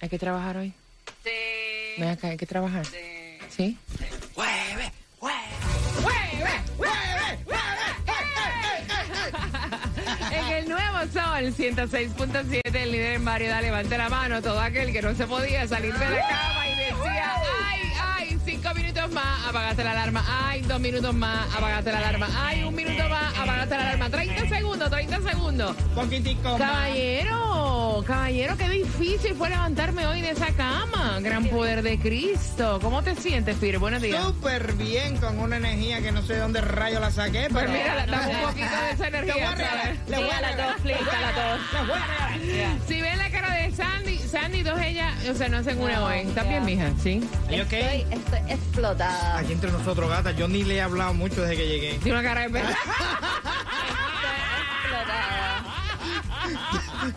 ¿Hay que trabajar hoy? Sí. Ven acá, hay que trabajar. ¿Sí? Hueve, hueve. En el nuevo sol 106.7, el líder en variedad, levante la mano todo aquel que no se podía salir de la cama y decía, apagaste la alarma, ay, dos minutos más, apagaste la alarma, ay, un minuto más, apagaste la alarma, 30 segundos, 30 segundos. Poquitico más. Caballero, caballero, qué difícil fue levantarme hoy de esa cama. Gran poder de Cristo. ¿Cómo te sientes, Pire? Buenos días. Súper bien, con una energía que no sé de dónde rayo la saqué, Pues pero... mira, dame un poquito de esa energía. le voy a a las regalar. dos, please, a las dos. Les voy a regalar. Si ven la cara de Sandy, Sandy, dos ellas, o sea, no hacen una No, hoy. ¿Estás ya. bien, mija? ¿Sí? ¿Y ok? Estoy, estoy explotada. Aquí entre nosotros, gata, yo ni le he hablado mucho desde que llegué. Tiene una cara de perra. Explotada.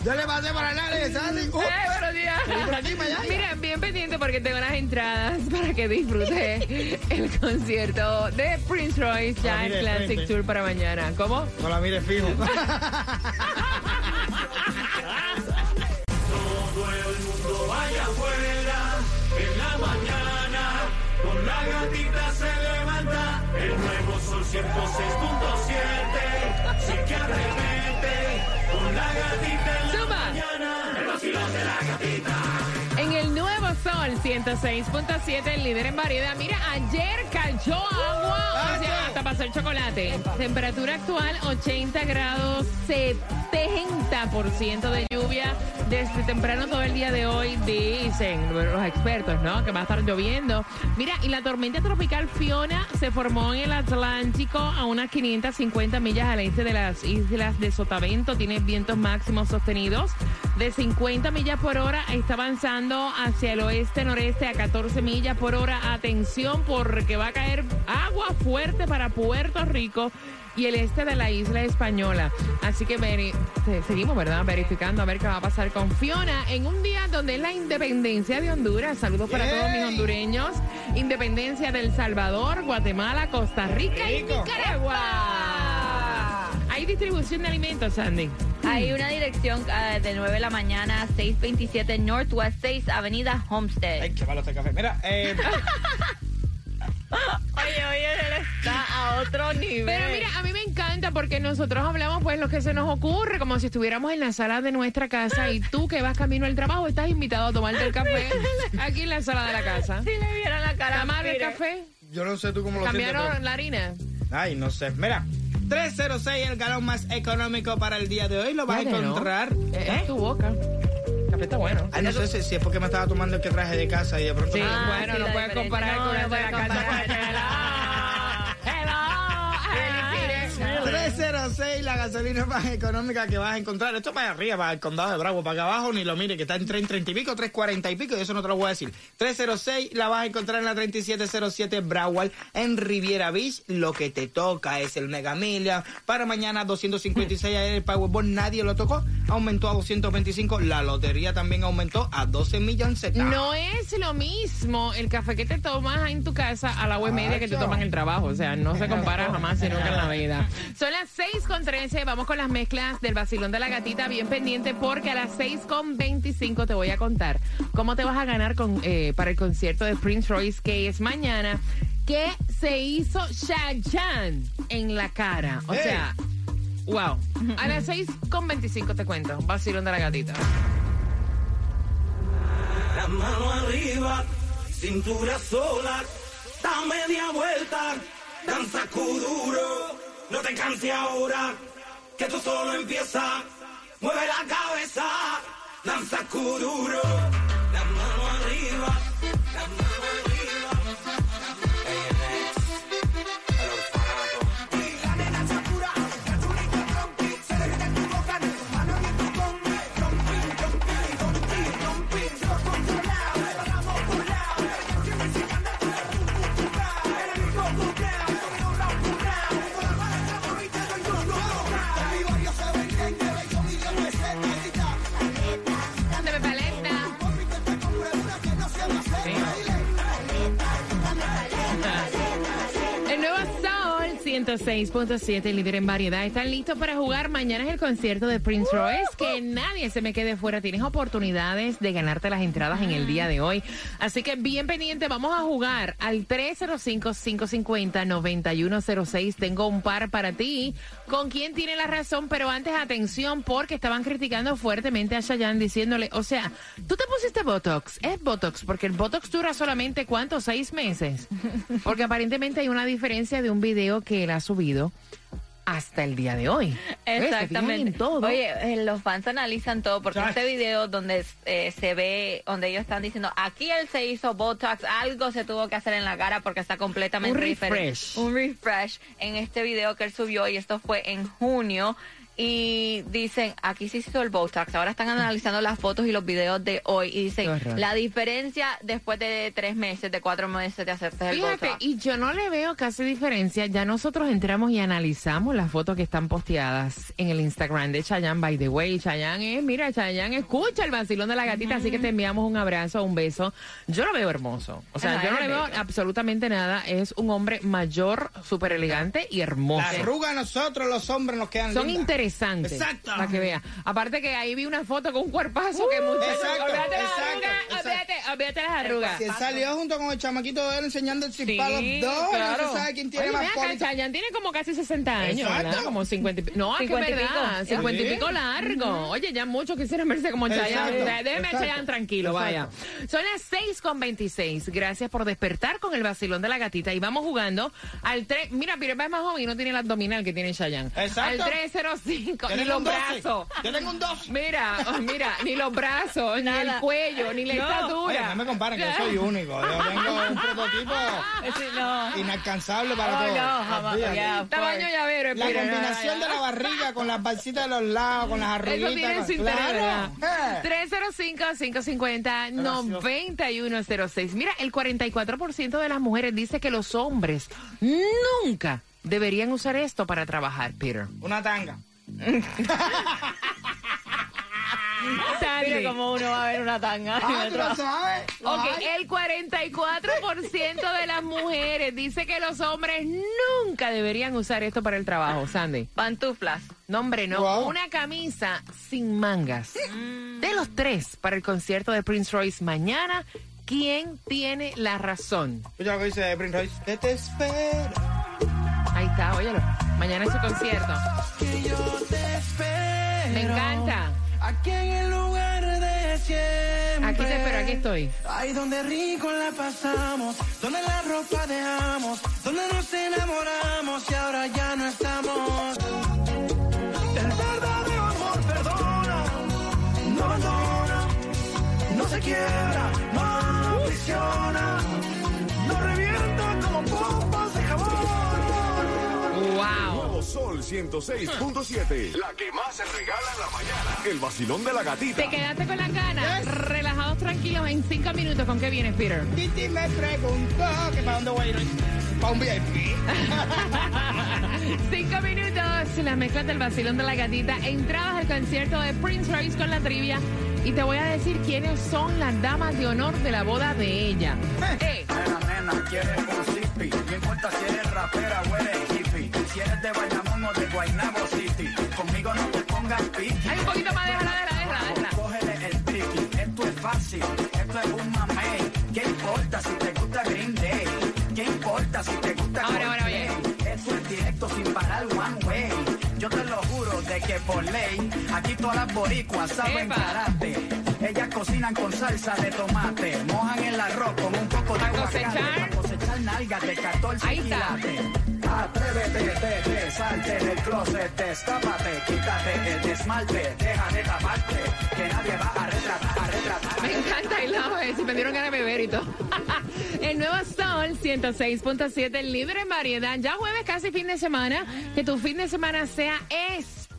Yo le pasé para el área de Sandy. Uh, Eh, buenos días. Por aquí, para allá. Mira, bien pendiente porque tengo las entradas para que disfrute el concierto de Prince Royce ya Ah, en Classic frente. Tour para mañana. ¿Cómo? no la mires fijo. Con la gatita se levanta. El nuevo sol 106.7. Sí que arremete. Con la gatita en la Suma. mañana. El vacilón de la gatita. En el nuevo sol 106.7, el líder en variedad. Mira, ayer cayó agua, o sea, hasta pasó el chocolate. Temperatura actual 80 grados, 70% de lluvia. Desde temprano todo el día de hoy dicen los expertos, ¿no? Que va a estar lloviendo. Mira, y la tormenta tropical Fiona se formó en el Atlántico a unas 550 millas al este de las islas de Sotavento. Tiene vientos máximos sostenidos de 50 millas por hora. Está avanzando hacia el oeste-noreste a 14 millas por hora. Atención porque va a caer agua fuerte para Puerto Rico y el este de la isla española. Así que veri- seguimos, ¿verdad? Verificando a ver qué va a pasar con Fiona en un día donde es la independencia de Honduras. Saludos para todos mis hondureños. Independencia del Salvador, Guatemala, Costa Rica y. Nicaragua. Hay distribución de alimentos, Sandy. Hay una dirección ah, de 9 de la mañana, 627 Northwest 6 Avenida Homestead. Ay, qué malo este café. Mira, eh, Oye, oye, él está a otro nivel. Pero mira, a mí me encanta porque nosotros hablamos pues lo que se nos ocurre, como si estuviéramos en la sala de nuestra casa y tú que vas camino al trabajo estás invitado a tomarte el café aquí en la sala de la casa. si le vieran la cara. ¿Está mal el café? yo no sé tú cómo lo sientes. ¿Cambiaron pero- la harina? Ay, no sé. Mira, 306 el galón más económico para el día de hoy. Lo vas a Fíjate, ¿no? encontrar. Eh, ¿Eh? Es tu boca. Está bueno. Ay, no sé si, si es porque me estaba tomando el que traje de casa y de pronto... Sí, Ah, bueno, sí, no puedes comparar No, con no el de la casa. 306 la gasolina más económica que vas a encontrar. Esto para arriba, para el condado de Bravo, para acá abajo, ni lo mire, que está en 30 y pico, 340 y pico, y eso no te lo voy a decir. 306 la vas a encontrar en la 3707 Broward, en Riviera Beach. Lo que te toca es el Mega Million. Para mañana 256 ayer el Powerball, nadie lo tocó. Aumentó a 225. La lotería también aumentó a 12 millones. No es lo mismo el café que te tomas en tu casa a la y media que te tomas en el trabajo. O sea, no se compara jamás y nunca en la vida. Son las 6 con 13. Vamos con las mezclas del vacilón de la gatita. Bien pendiente porque a las 6 con 25 te voy a contar cómo te vas a ganar con, eh, para el concierto de Prince Royce que es mañana. Que se hizo Shajan en la cara. O Hey. sea, wow. A las 6 con 25 te cuento. Vacilón de la gatita. La mano arriba, cintura sola, da media vuelta, danza kuduro, no te canses ahora, que esto solo empieza, mueve la cabeza, danza kuduro, 106.7, líder en variedad. ¿Están listos para jugar? Mañana es el concierto de Prince Royce. Que nadie se me quede fuera. Tienes oportunidades de ganarte las entradas en el día de hoy. Así que bien pendiente, vamos a jugar al 305-550-9106. Tengo un par para ti. ¿Con quién tiene la razón? Pero antes, atención, porque estaban criticando fuertemente a Chayanne diciéndole, o sea, tú te pusiste Botox. Es Botox, porque el Botox dura solamente, ¿cuánto? Seis meses. Porque aparentemente hay una diferencia de un video que él ha subido hasta el día de hoy. Exactamente. en todo. Oye, eh, los fans analizan todo porque Chas. este video donde eh, se ve, donde ellos están diciendo, aquí él se hizo Botox, algo se tuvo que hacer en la cara porque está completamente Un diferente. refresh. Un refresh en este video que él subió y esto fue en junio. Y dicen, aquí se hizo el Botox. Ahora están analizando las fotos y los videos de hoy. Y dicen, la diferencia después de tres meses, de cuatro meses de hacerse el Fíjate, Botox. y yo no le veo casi diferencia. Ya nosotros entramos y analizamos las fotos que están posteadas en el Instagram de Chayanne. By the way, Chayanne es, mira, Chayanne escucha el vacilón de la gatita, así que te enviamos un abrazo, un beso. Yo lo veo hermoso. O sea, Ajá, yo no le veo bello. absolutamente nada. Es un hombre mayor, súper elegante y hermoso. La arruga a nosotros, los hombres, nos quedan Son lindas. Interesantes. Exacto. Para que vea. Aparte que ahí vi una foto con un cuerpazo que muchacho. exacto, olvídate las exacto, arrugas. exacto. Olvídate, las arrugas. Si él salió junto con el chamaquito de él enseñando el Sí, Zipalo 2, claro. no se sabe quién tiene Oye, más póliza. Chayanne tiene como casi 60 años, Exacto. ¿verdad? Como 50 y pi- No, es que es 50 y verdad. pico. 50 y Sí. pico largo. Oye, ya muchos quisieran verse como Chayanne. Déjeme a Chayanne tranquilo, vaya. exacto. Son las 6 con 26. Gracias por despertar con el vacilón de la gatita. Y vamos jugando al 3. Mira, Pirepa es más joven y no tiene el abdominal que tiene Chayanne. Exacto. Al 305. Yo Ni los un 12. brazos. Yo tengo un 2. Mira, oh, mira, ni los brazos, ni el cuello, ni la No. estatura. No me comparen, que yo soy único. Yo tengo un prototipo Sí, no. inalcanzable para Oh, todos. no, jamás. Ya, Tamaño llavero, La combinación de la barriga con las balsitas de los lados, con las arruguitas. Eso tiene su interés, claro. ¿verdad? Eh. 305-550-9106. Mira, el 44% de las mujeres dice que los hombres nunca deberían usar esto para trabajar, Peter. Una tanga. Sandy. Mira cómo uno va a ver una tanga. Ah, tú lo sabes. Ok, el 44% de las mujeres dice que los hombres nunca deberían usar esto para el trabajo, Sandy. Pantuflas. No, hombre, no. Wow. Una camisa sin mangas. De los tres para el concierto de Prince Royce mañana, ¿quién tiene la razón? Escucha lo que dice Prince Royce. ¿Qué te espera? Ahí está, óyelo. Mañana es su concierto. Que yo te espero. Me encanta. Aquí en el lugar de siempre. Aquí te espero, aquí estoy. Ahí donde rico la pasamos, donde la ropa dejamos, donde nos enamoramos y ahora ya no estamos. El verdadero amor perdona, no abandona, no se quiebra, no aprisiona, Sol 106.7. La que más se regala en la mañana. El vacilón de la gatita. Te quedaste con las ganas. Relajados, tranquilos, en cinco minutos. ¿Con qué vienes, Peter? Titi me preguntó que para dónde voy a ir. Para un VIP. Cinco minutos, las mezclas del vacilón de la gatita, entradas al concierto de Prince Royce con la trivia y te voy a decir quiénes son las damas de honor de la boda de ella. Eh, Nena, nena, quieres un. No importa si eres rapera o eres. Si eres de Bayamón o de Guaynabo City. Conmigo no te pongas piqui. hay un poquito más, déjala, déjala, déjala, déjala. Cógele el tricky. Esto es fácil. Esto es un mamey. ¿Qué importa si te gusta Green Day? ¿Qué importa si te gusta Ahora, ahora? Esto es directo sin parar one way. Yo te lo juro de que por ley, aquí todas las boricuas saben Epa. karate. Ellas cocinan con salsa de tomate, mojan el arroz con un poco de aguacate, cosechar. pa' cosechar nalgas de 14 Ahí está. quilates. Atrévete, vete, salte del closet, destápate, quítate el esmalte, deja de taparte, que nadie va a retratar, a retratar. Me encanta, love it. Si me dieron ganas de beber y todo. El nuevo Sol 106.7, libre en variedad. Ya jueves, casi fin de semana. Que tu fin de semana sea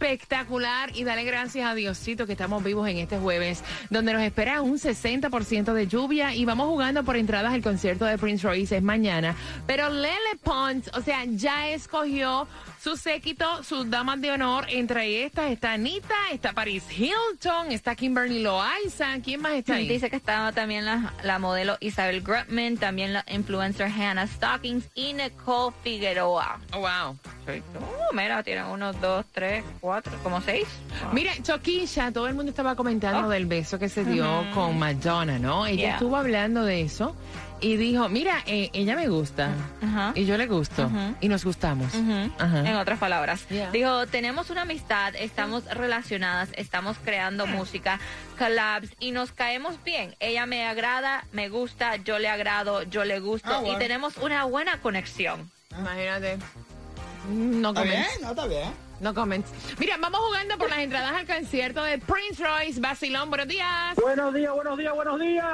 espectacular y dale gracias a Diosito que estamos vivos en este jueves, donde nos espera un 60% de lluvia y vamos jugando por entradas al concierto de Prince Royce es mañana. Pero Lele Pons, o sea, ya escogió Su séquito, sus damas de honor, entre estas está Anita, está Paris Hilton, está Kimberly Loaiza. ¿Quién más está ahí? Dice que estaba también la, la modelo Isabel Grutman, también la influencer Hannah Stockings y Nicole Figueroa. Oh, wow. Uh, mira, tienen unos dos, tres, cuatro, como seis. Mira, Choquilla, todo el mundo estaba comentando Oh. del beso que se dio con Madonna, ¿no? Ella Yeah. estuvo hablando de eso y dijo, mira, eh, ella me gusta Ajá. y yo le gusto Ujú. y nos gustamos. Ajá. En otras palabras. Yeah. Dijo, tenemos una amistad, estamos relacionadas, estamos creando música, collabs y nos caemos bien. Ella me agrada, me gusta, yo le agrado, yo le gusto Ah, bueno. y tenemos una buena conexión. Imagínate. No ¿Está bien? No, está bien. No comments. Mira, vamos jugando por las entradas al concierto de Prince Royce. Basilón, buenos días. Buenos días, buenos días, buenos días.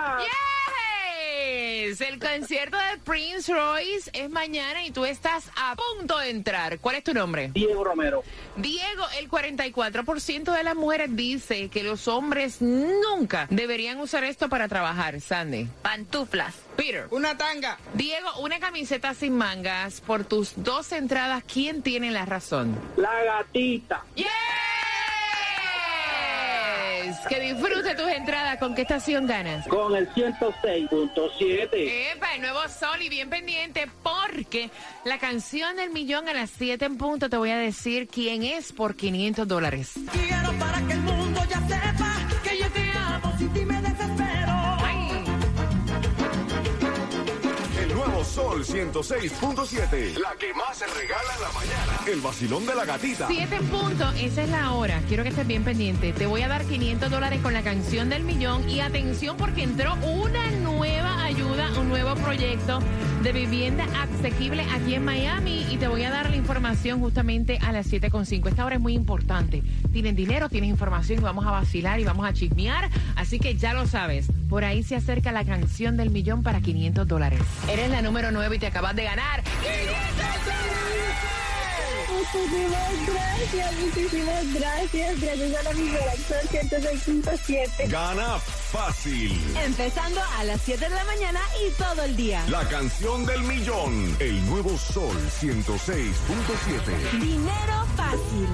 El concierto de Prince Royce es mañana y tú estás a punto de entrar. ¿Cuál es tu nombre? Diego Romero. Diego, el 44% de las mujeres dice que los hombres nunca deberían usar esto para trabajar. Sandy. Pantuflas. Peter. Una tanga. Diego, una camiseta sin mangas por tus dos entradas. ¿Quién tiene la razón? La gatita. Que disfrute tus entradas. ¿Con qué estación ganas? Con el 106.7. Epa, el nuevo sol y bien pendiente porque la canción del millón a las 7 en punto te voy a decir quién es por 500 dólares. Quiero para que Sol 106.7. La que más se regala en la mañana. El vacilón de la gatita. 7 en punto, esa es la hora. Quiero que estés bien pendiente. Te voy a dar 500 dólares con la canción del millón y atención porque entró una nueva un nuevo proyecto de vivienda asequible aquí en Miami y te voy a dar la información justamente a las 7.5. Esta hora es muy importante. Tienes dinero, tienes información y vamos a vacilar y vamos a chismear. Así que ya lo sabes. Por ahí se acerca la canción del millón para 500 dólares. Eres la número 9 y te acabas de ganar. Muchísimas gracias, muchísimas gracias. Gracias a la vibración 106.7. Gana fácil. Empezando a las 7 de la mañana y todo el día. La canción del millón. El nuevo Sol 106.7. Dinero fácil.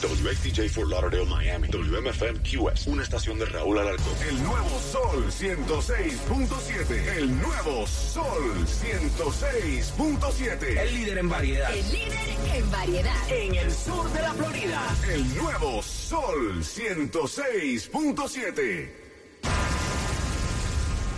WXTJ for Lauderdale, Miami. WMFM QS. Una estación de Raúl Alarcón. El nuevo Sol 106.7. El nuevo Sol 106.7. El líder en variedad. El líder en variedad. En el sur de la Florida. El nuevo Sol 106.7.